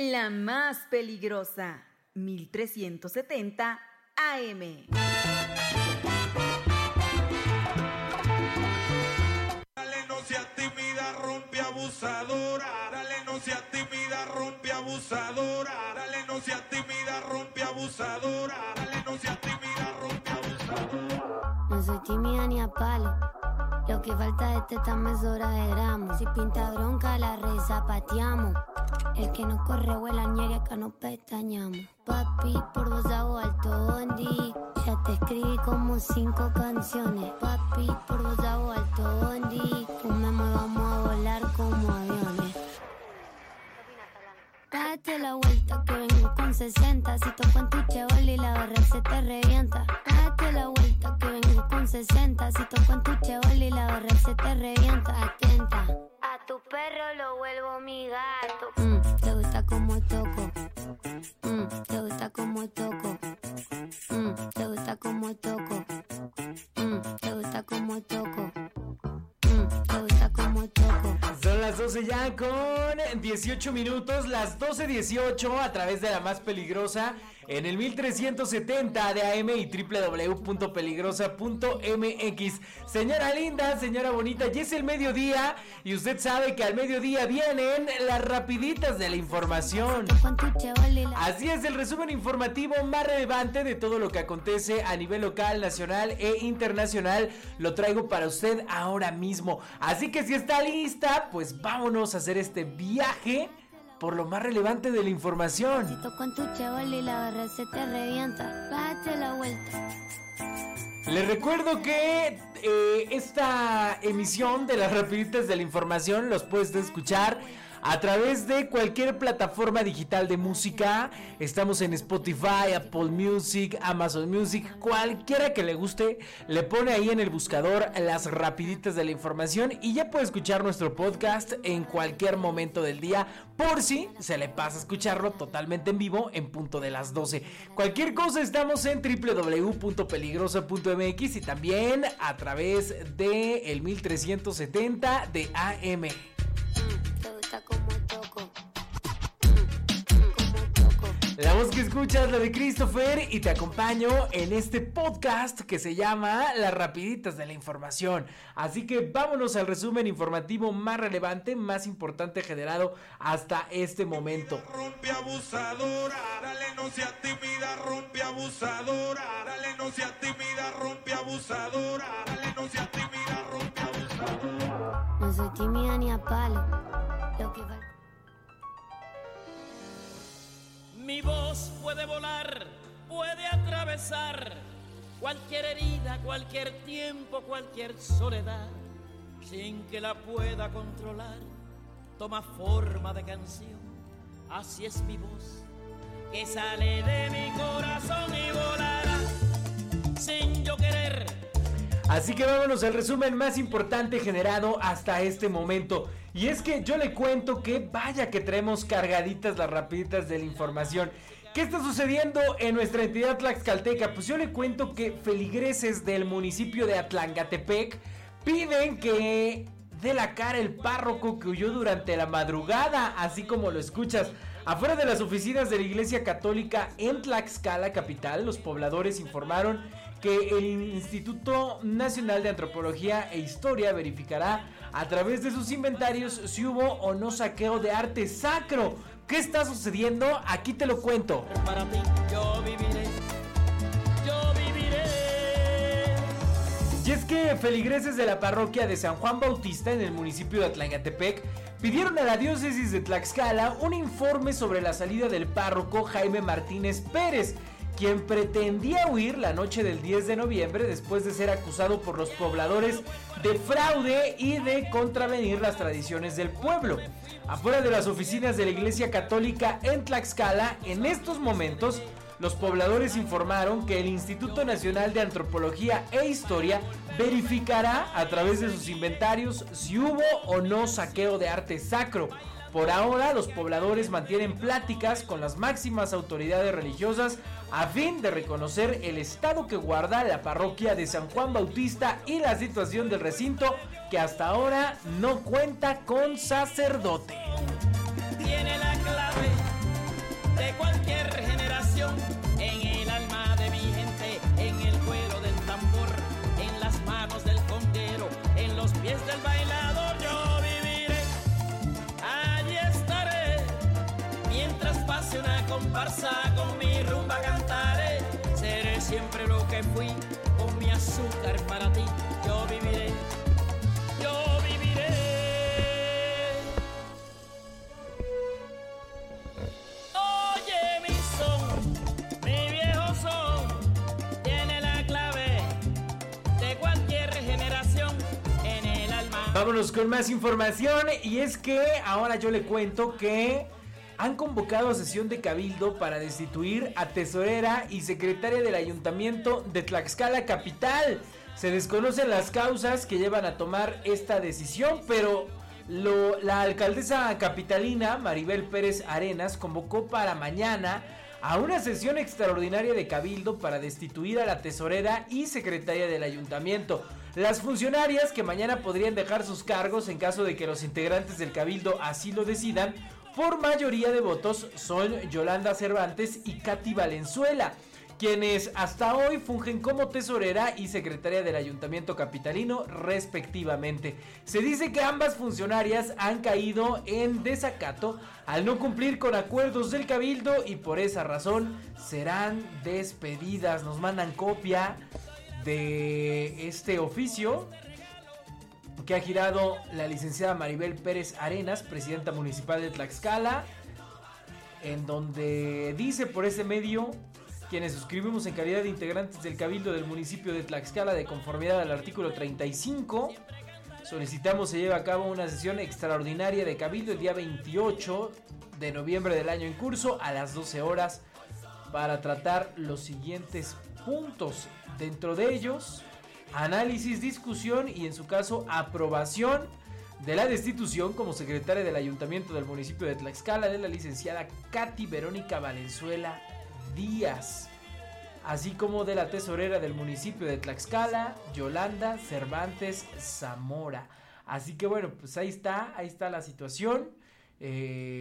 La más peligrosa, 1370 AM. Dale, no seas tímida, rompe abusadora. Dale, no seas tímida, rompe abusadora. Dale, no seas tímida, rompe abusadora. Dale, no seas tímida, rompe abusadora. No soy tímida ni a palo. Lo que falta de teta de gramos. Si pinta bronca, la rezapateamos. El que no corre vuela ñeri, acá no pestañamos. Papi, por vos hago alto bondi. Ya te escribí como cinco canciones. Papi, por vos hago alto bondi. Fumemos, vamos a volar como aviones. Date la vuelta que vengo con 60. Si toco en tu chevol y la barra se te revienta. Date la vuelta que vengo con 60. Si toco en tu chevol y la barra se te revienta. Atenta. A tu perro lo vuelvo mi gato. Mm, te gusta como toco. Mm, te gusta como toco. Mm, te gusta como toco. Mm, te gusta como toco. Mm, te gusta como toco. Son las 12 ya con 18 minutos, las 12.18 a través de la más peligrosa en el 1370 de AM y www.peligrosa.mx. Señora linda, señora bonita, ya es el mediodía y usted sabe que al mediodía vienen las rapiditas de la información. Así es, el resumen informativo más relevante de todo lo que acontece a nivel local, nacional e internacional lo traigo para usted ahora mismo. Así que si está lista, pues vámonos a hacer este viaje por lo más relevante de la información. Toco en tu chevol y la barra se te revienta. Date la vuelta. Les recuerdo que eh, esta emisión de las rapiditas de la información los puedes escuchar a través de cualquier plataforma digital de música. Estamos en Spotify, Apple Music, Amazon Music, cualquiera que le guste, le pone ahí en el buscador las rapiditas de la información y ya puede escuchar nuestro podcast en cualquier momento del día por si se le pasa a escucharlo totalmente en vivo en punto de las 12. Cualquier cosa estamos en www.peligrosa.mx y también a través de el 1370 de AM. La voz que escuchas es la de Christopher y te acompaño en este podcast que se llama Las Rapiditas de la Información. Así que vámonos al resumen informativo más relevante, más importante generado hasta este momento. Rompe abusadora. Dale, no seas tímida, rompe abusadora. Dale, no seas tímida, rompe abusadora. Dale, no seas tímida, rompe abusadora. No soy tímida ni a palo. Lo que falta. Mi voz puede volar, puede atravesar cualquier herida, cualquier tiempo, cualquier soledad, sin que la pueda controlar. Toma forma de canción, así es mi voz, que sale de mi corazón y volará sin yo querer. Así que vámonos al resumen más importante generado hasta este momento. Y es que yo le cuento que vaya que traemos cargaditas las rapiditas de la información. ¿Qué está sucediendo en nuestra entidad tlaxcalteca? Pues yo le cuento que feligreses del municipio de Atlangatepec piden que dé la cara el párroco que huyó durante la madrugada, así como lo escuchas. Afuera de las oficinas de la Iglesia Católica en Tlaxcala capital, los pobladores informaron que el Instituto Nacional de Antropología e Historia verificará a través de sus inventarios si hubo o no saqueo de arte sacro. ¿Qué está sucediendo? Aquí te lo cuento. Para yo viviré, yo viviré. Y es que feligreses de la parroquia de San Juan Bautista en el municipio de Atlangatepec pidieron a la diócesis de Tlaxcala un informe sobre la salida del párroco Jaime Martínez Pérez, quien pretendía huir la noche del 10 de noviembre después de ser acusado por los pobladores de fraude y de contravenir las tradiciones del pueblo. Afuera de las oficinas de la Iglesia Católica en Tlaxcala, en estos momentos, los pobladores informaron que el Instituto Nacional de Antropología e Historia verificará a través de sus inventarios si hubo o no saqueo de arte sacro. Por ahora, los pobladores mantienen pláticas con las máximas autoridades religiosas a fin de reconocer el estado que guarda la parroquia de San Juan Bautista y la situación del recinto que hasta ahora no cuenta con sacerdote. Tiene la clave de cualquier generación en el alma de mi gente, en el cuero del tambor, en las manos del conguero, en los pies del bailador. Yo viviré, allí estaré, mientras pase una comparsa conmigo. Siempre lo que fui, con mi azúcar para ti. Yo viviré, yo viviré. Oye mi son, mi viejo son, tiene la clave de cualquier generación en el alma. Vámonos con más información y es que ahora yo le cuento que han convocado sesión de cabildo para destituir a tesorera y secretaria del ayuntamiento de Tlaxcala Capital. Se desconocen las causas que llevan a tomar esta decisión, pero la alcaldesa capitalina Maribel Pérez Arenas convocó para mañana a una sesión extraordinaria de cabildo para destituir a la tesorera y secretaria del ayuntamiento. Las funcionarias que mañana podrían dejar sus cargos en caso de que los integrantes del cabildo así lo decidan, por mayoría de votos son Yolanda Cervantes y Katy Valenzuela, quienes hasta hoy fungen como tesorera y secretaria del ayuntamiento capitalino respectivamente. Se dice que ambas funcionarias han caído en desacato al no cumplir con acuerdos del cabildo y por esa razón serán despedidas. Nos mandan copia de este oficio que ha girado la licenciada Maribel Pérez Arenas, presidenta municipal de Tlaxcala, en donde dice por ese medio quienes suscribimos en calidad de integrantes del Cabildo del municipio de Tlaxcala de conformidad al artículo 35, solicitamos se lleve a cabo una sesión extraordinaria de Cabildo el día 28 de noviembre del año en curso a las 12 horas para tratar los siguientes puntos. Dentro de ellos, análisis, discusión y en su caso aprobación de la destitución como secretaria del ayuntamiento del municipio de Tlaxcala de la licenciada Katy Verónica Valenzuela Díaz, así como de la tesorera del municipio de Tlaxcala, Yolanda Cervantes Zamora. Así que bueno, pues ahí está, ahí está la situación. Eh,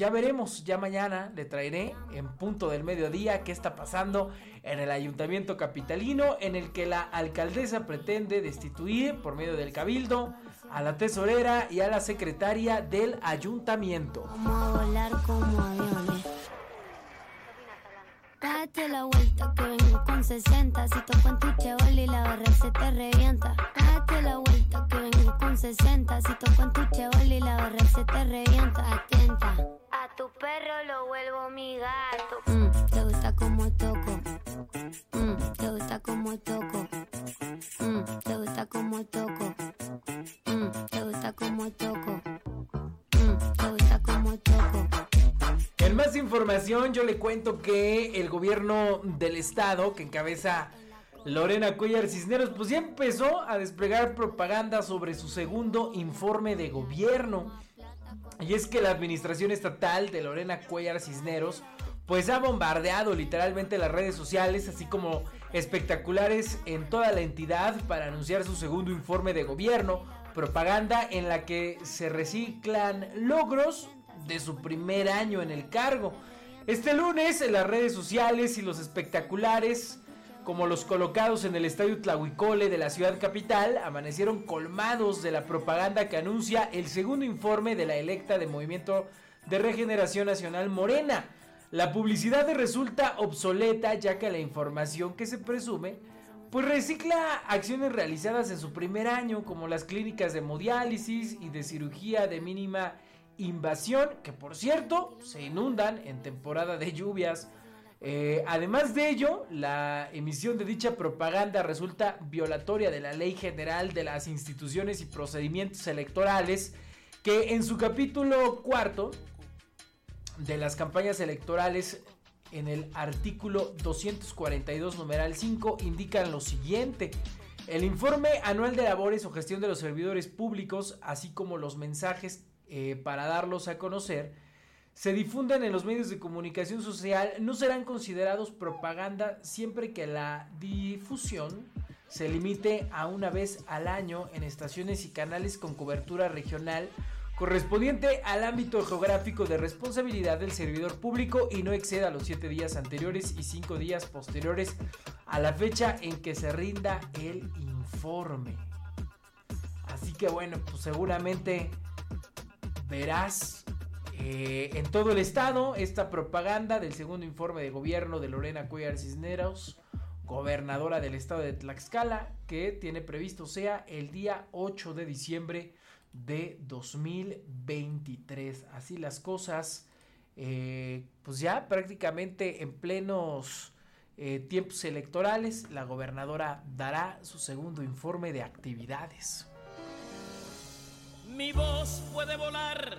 ya veremos, ya mañana le traeré en punto del mediodía qué está pasando en el ayuntamiento capitalino en el que la alcaldesa pretende destituir por medio del cabildo a la tesorera y a la secretaria del ayuntamiento. Vamos a volar como aviones. Date la vuelta que vengo con 60. Si toco en tu chevoli la barra se te revienta. Date la vuelta que vengo con 60. Si toco en tu chevoli la barra se te revienta. Atenta. Tu perro lo vuelvo mi gato. Mm, te gusta como toco. Mm, te gusta como toco. Mm, te gusta como toco. Mm, te gusta como toco. Mm, te gusta como toco. En más información yo le cuento que el gobierno del estado que encabeza Lorena Cuellar Cisneros pues ya empezó a desplegar propaganda sobre su segundo informe de gobierno. Y es que la administración estatal de Lorena Cuellar Cisneros pues ha bombardeado literalmente las redes sociales así como espectaculares en toda la entidad para anunciar su segundo informe de gobierno, propaganda en la que se reciclan logros de su primer año en el cargo. Este lunes en las redes sociales y los espectaculares, como los colocados en el estadio Tlahuicole de la ciudad capital, amanecieron colmados de la propaganda que anuncia el segundo informe de la electa de Movimiento de Regeneración Nacional Morena. La publicidad resulta obsoleta ya que la información que se presume pues recicla acciones realizadas en su primer año como las clínicas de hemodiálisis y de cirugía de mínima invasión, que por cierto se inundan en temporada de lluvias. Eh, además de ello, la emisión de dicha propaganda resulta violatoria de la Ley General de las Instituciones y Procedimientos Electorales, que en su capítulo cuarto de las campañas electorales, en el artículo 242, numeral 5, indican lo siguiente. El informe anual de labores o gestión de los servidores públicos, así como los mensajes eh, para darlos a conocer, se difundan en los medios de comunicación social, no serán considerados propaganda siempre que la difusión se limite a una vez al año en estaciones y canales con cobertura regional correspondiente al ámbito geográfico de responsabilidad del servidor público y no exceda los 7 días anteriores y 5 días posteriores a la fecha en que se rinda el informe. Así que bueno, pues seguramente verás eh, en todo el estado esta propaganda del segundo informe de gobierno de Lorena Cuellar Cisneros, gobernadora del estado de Tlaxcala, que tiene previsto sea el día 8 de diciembre de 2023. Así las cosas, eh, pues ya prácticamente en plenos eh, tiempos electorales, la gobernadora dará su segundo informe de actividades. Mi voz puede volar,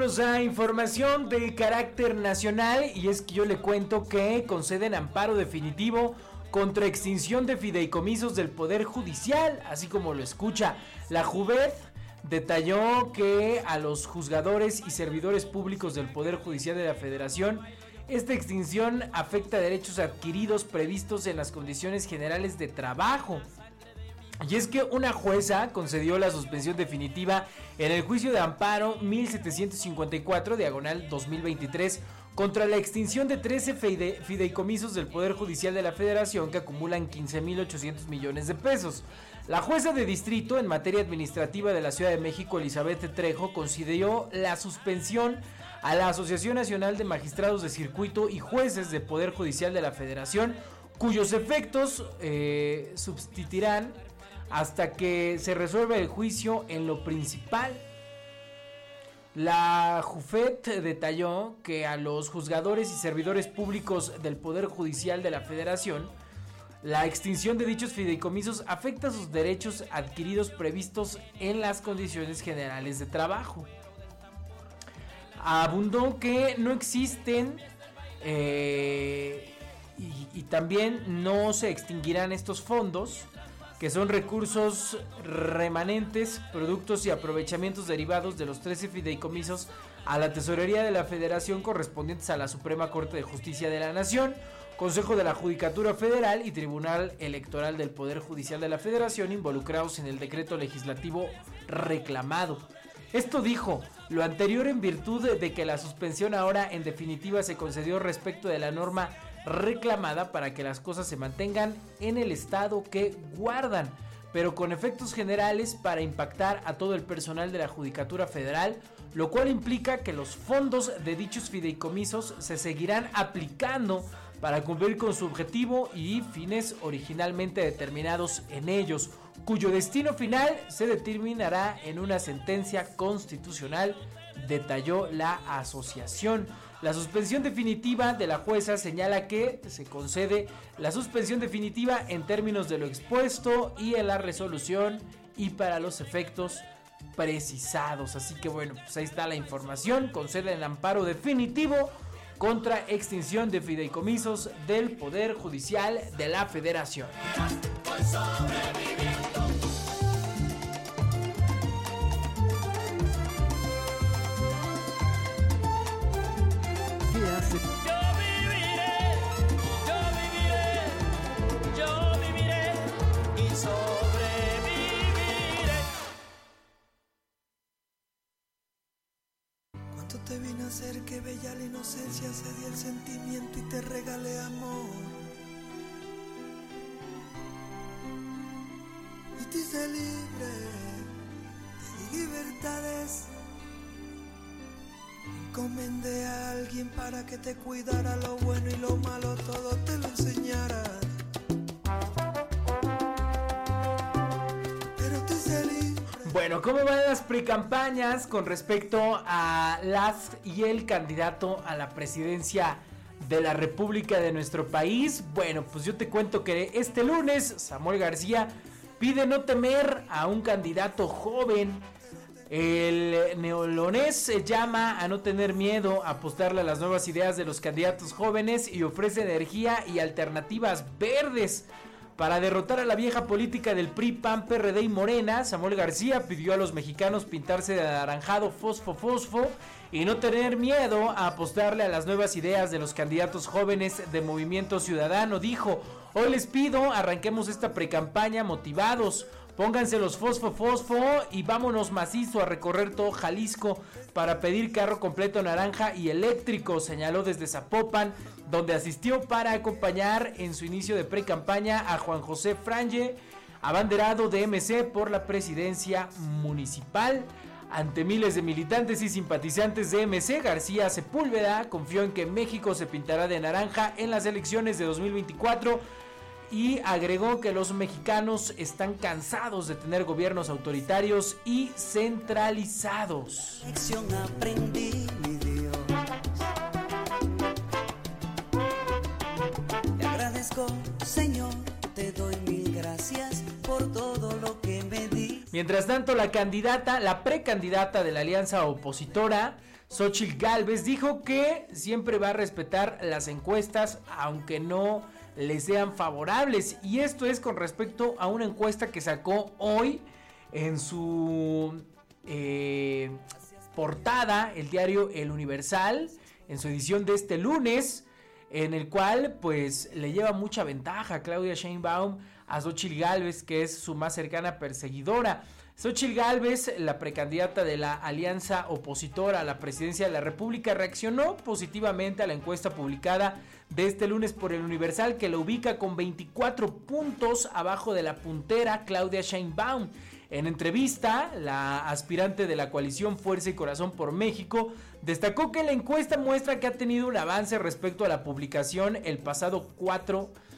Información de carácter nacional y es que yo le cuento que conceden amparo definitivo contra extinción de fideicomisos del Poder Judicial, así como lo escucha. La Juvet detalló que a los juzgadores y servidores públicos del Poder Judicial de la Federación esta extinción afecta derechos adquiridos previstos en las condiciones generales de trabajo. Y es que una jueza concedió la suspensión definitiva en el juicio de amparo 1754, diagonal 2023, contra la extinción de 13 fide- fideicomisos del Poder Judicial de la Federación que acumulan 15.800 millones de pesos. La jueza de distrito en materia administrativa de la Ciudad de México, Elizabeth Trejo, concedió la suspensión a la Asociación Nacional de Magistrados de Circuito y Jueces de Poder Judicial de la Federación, cuyos efectos eh, subsistirán hasta que se resuelva el juicio en lo principal. La Jufet detalló que a los juzgadores y servidores públicos del Poder Judicial de la Federación, la extinción de dichos fideicomisos afecta sus derechos adquiridos previstos en las condiciones generales de trabajo. Abundó que no existen eh, y también no se extinguirán estos fondos que son recursos remanentes, productos y aprovechamientos derivados de los 13 fideicomisos a la Tesorería de la Federación correspondientes a la Suprema Corte de Justicia de la Nación, Consejo de la Judicatura Federal y Tribunal Electoral del Poder Judicial de la Federación involucrados en el decreto legislativo reclamado. Esto dijo, lo anterior en virtud de que la suspensión ahora en definitiva se concedió respecto de la norma reclamada para que las cosas se mantengan en el estado que guardan, pero con efectos generales para impactar a todo el personal de la Judicatura Federal, lo cual implica que los fondos de dichos fideicomisos se seguirán aplicando para cumplir con su objetivo y fines originalmente determinados en ellos, cuyo destino final se determinará en una sentencia constitucional, detalló la asociación. La suspensión definitiva de la jueza señala que se concede la suspensión definitiva en términos de lo expuesto y en la resolución y para los efectos precisados. Así que bueno, pues ahí está la información. Concede el amparo definitivo contra extinción de fideicomisos del Poder Judicial de la Federación. te vine a hacer que bella la inocencia, cedí el sentimiento y te regalé amor. Y te hice libre, te di libertades. Encomendé a alguien para que te cuidara lo bueno y lo malo, todo te lo enseñara. Bueno, ¿cómo van las precampañas con respecto a las y el candidato a la presidencia de la República de nuestro país? Bueno, pues yo te cuento que este lunes Samuel García pide no temer a un candidato joven. El neolonés llama a no tener miedo, a apostarle a las nuevas ideas de los candidatos jóvenes y ofrece energía y alternativas verdes. Para derrotar a la vieja política del PRI, PAN, PRD y Morena, Samuel García pidió a los mexicanos pintarse de anaranjado fosfo fosfo y no tener miedo a apostarle a las nuevas ideas de los candidatos jóvenes de Movimiento Ciudadano. Dijo, hoy les pido, arranquemos esta precampaña motivados. Pónganse los fosfo fosfo y vámonos macizo a recorrer todo Jalisco para pedir carro completo naranja y eléctrico, señaló desde Zapopan, donde asistió para acompañar en su inicio de pre-campaña a Juan José Franje, abanderado de MC por la presidencia municipal. Ante miles de militantes y simpatizantes de MC, García Sepúlveda confió en que México se pintará de naranja en las elecciones de 2024 y agregó que los mexicanos están cansados de tener gobiernos autoritarios y centralizados. Lección aprendí, mi Dios. Te agradezco, Señor, te doy mil gracias por todo lo que me di. Mientras tanto, la candidata, la precandidata de la alianza opositora, Xochitl Galvez, dijo que siempre va a respetar las encuestas, aunque no le sean favorables. Y esto es con respecto a una encuesta que sacó hoy en su eh, portada el diario El Universal, en su edición de este lunes, en el cual pues le lleva mucha ventaja a Claudia Sheinbaum a Xochitl Galvez, que es su más cercana perseguidora. Xochitl Galvez, la precandidata de la alianza opositora a la presidencia de la República, reaccionó positivamente a la encuesta publicada de este lunes por el Universal que lo ubica con 24 puntos abajo de la puntera Claudia Sheinbaum. En entrevista, la aspirante de la coalición Fuerza y Corazón por México destacó que la encuesta muestra que ha tenido un avance respecto a la publicación el pasado 4 de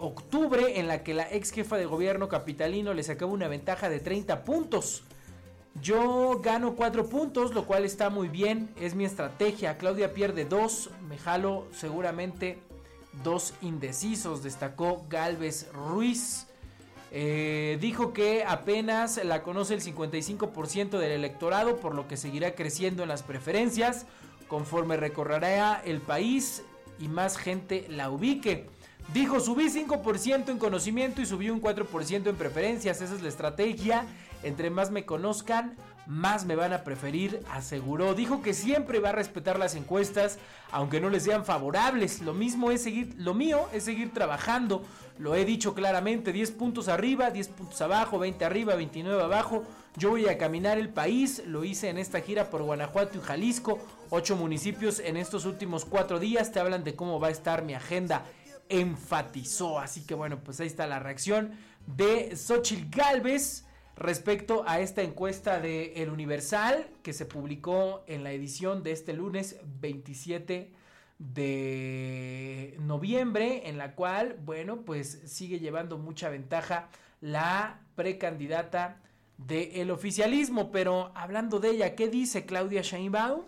octubre en la que la ex jefa de gobierno capitalino le sacaba una ventaja de 30 puntos. Yo gano 4 puntos, lo cual está muy bien, es mi estrategia. Claudia pierde 2, me jalo seguramente dos indecisos, destacó Galvez Ruiz. Eh, dijo que apenas la conoce el 55% del electorado, por lo que seguirá creciendo en las preferencias conforme recorrerá el país y más gente la ubique. Dijo, subí 5% en conocimiento y subí un 4% en preferencias. Esa es la estrategia. Entre más me conozcan, más me van a preferir, aseguró. Dijo que siempre va a respetar las encuestas, aunque no les sean favorables. Lo mismo es seguir, lo mío es seguir trabajando. Lo he dicho claramente, 10 puntos arriba, 10 puntos abajo, 20 arriba, 29 abajo. Yo voy a caminar el país, lo hice en esta gira por Guanajuato y Jalisco, ocho municipios en estos últimos cuatro días. Te hablan de cómo va a estar mi agenda enfatizó. Así que bueno, pues ahí está la reacción de Xochitl Galvez respecto a esta encuesta de El Universal que se publicó en la edición de este lunes 27 de noviembre, en la cual, bueno, pues sigue llevando mucha ventaja la precandidata del oficialismo. Pero hablando de ella, ¿qué dice Claudia Sheinbaum?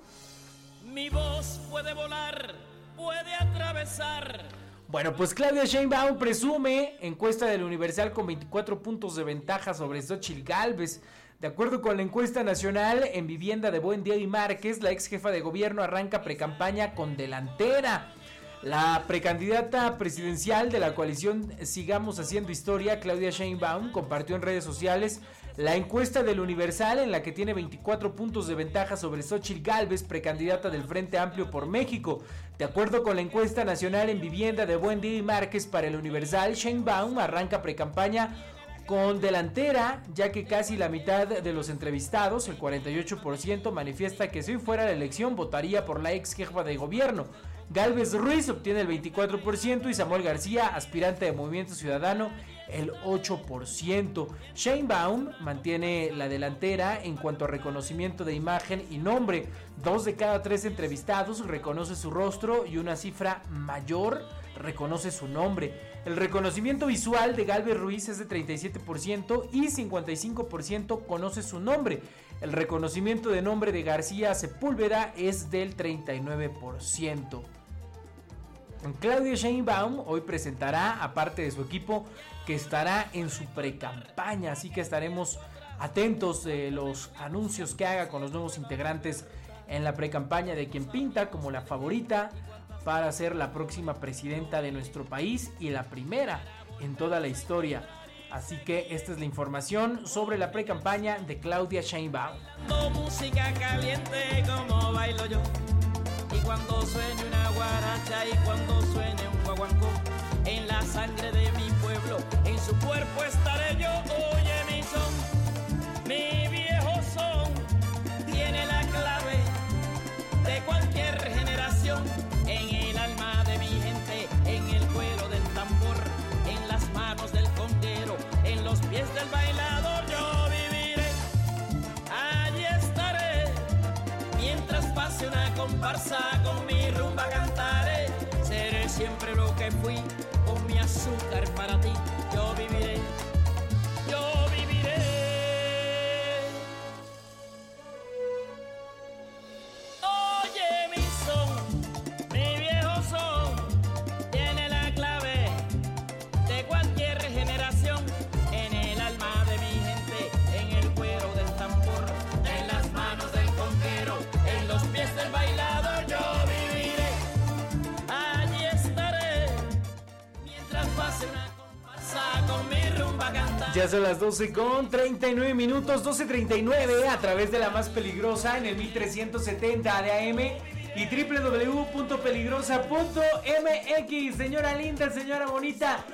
Mi voz puede volar, puede atravesar bueno, pues Claudia Sheinbaum presume encuesta del Universal con 24 puntos de ventaja sobre Xochitl Galvez. De acuerdo con la encuesta nacional en vivienda de Buen Día y Márquez, la ex jefa de gobierno arranca precampaña con delantera. La precandidata presidencial de la coalición Sigamos Haciendo Historia, Claudia Sheinbaum, compartió en redes sociales la encuesta del Universal en la que tiene 24 puntos de ventaja sobre Xochitl Galvez, precandidata del Frente Amplio por México. De acuerdo con la encuesta nacional en vivienda de Buen Día y Márquez para el Universal, Sheinbaum arranca precampaña con delantera, ya que casi la mitad de los entrevistados, el 48%, manifiesta que si hoy fuera la elección votaría por la ex jefa de gobierno. Galvez Ruiz obtiene el 24% y Samuel García, aspirante de Movimiento Ciudadano, el 8%. Shane Baum mantiene la delantera en cuanto a reconocimiento de imagen y nombre. Dos de cada tres entrevistados reconoce su rostro y una cifra mayor reconoce su nombre. El reconocimiento visual de Galvez Ruiz es de 37% y 55% conoce su nombre. El reconocimiento de nombre de García Sepúlveda es del 39%. Claudia Sheinbaum hoy presentará, aparte de su equipo, que estará en su pre-campaña, así que estaremos atentos de los anuncios que haga con los nuevos integrantes en la pre-campaña de quien pinta como la favorita para ser la próxima presidenta de nuestro país y la primera en toda la historia. Así que esta es la información sobre la pre-campaña de Claudia Sheinbaum. música caliente como bailo yo. Y cuando suene una guaracha y cuando suene un guaguancó, en la sangre de mi pueblo, en su cuerpo estaré yo. Oye mi son, mi del bailador yo viviré. Allí estaré, mientras pase una comparsa con mi rumba cantaré. Seré siempre lo que fui, con mi azúcar para ti, Ya son las 12 con 39 minutos, 12.39 a través de la más peligrosa en el 1370 de AM y www.peligrosa.mx. Señora linda, señora bonita,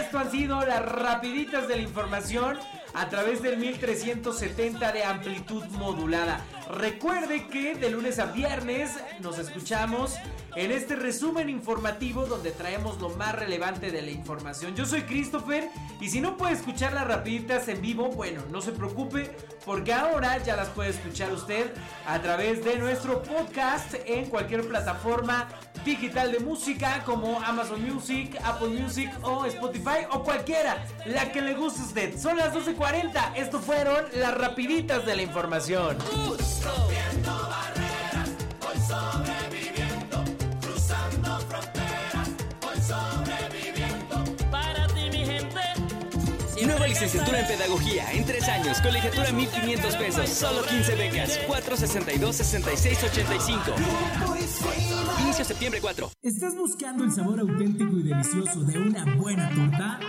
esto han sido las rapiditas de la información a través del 1370 de amplitud modulada. Recuerde que de lunes a viernes nos escuchamos en este resumen informativo donde traemos lo más relevante de la información. Yo soy Christopher y si no puede escuchar las rapiditas en vivo, bueno, no se preocupe porque ahora ya las puede escuchar usted a través de nuestro podcast en cualquier plataforma digital de música como Amazon Music, Apple Music o Spotify o cualquiera, la que le guste a usted. Son las 12.40, esto fueron las rapiditas de la información. Para ti mi gente. Nueva licenciatura en Pedagogía en tres años, colegiatura 1500 pesos, solo 15 becas, 462-6685. Inicio septiembre 4. ¿Estás buscando el sabor auténtico y delicioso de una buena torta?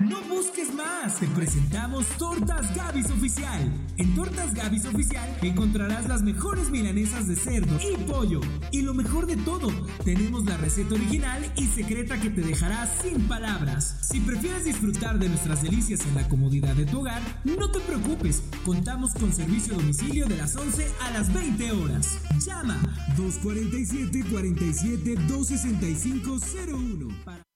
No busques más, te presentamos Tortas Gavis Oficial. En Tortas Gavis Oficial encontrarás las mejores milanesas de cerdo y pollo. Y lo mejor de todo, tenemos la receta original y secreta que te dejará sin palabras. Si prefieres disfrutar de nuestras delicias en la comodidad de tu hogar, no te preocupes, contamos con servicio a domicilio de las 11 a las 20 horas. Llama 247 47 265 01 para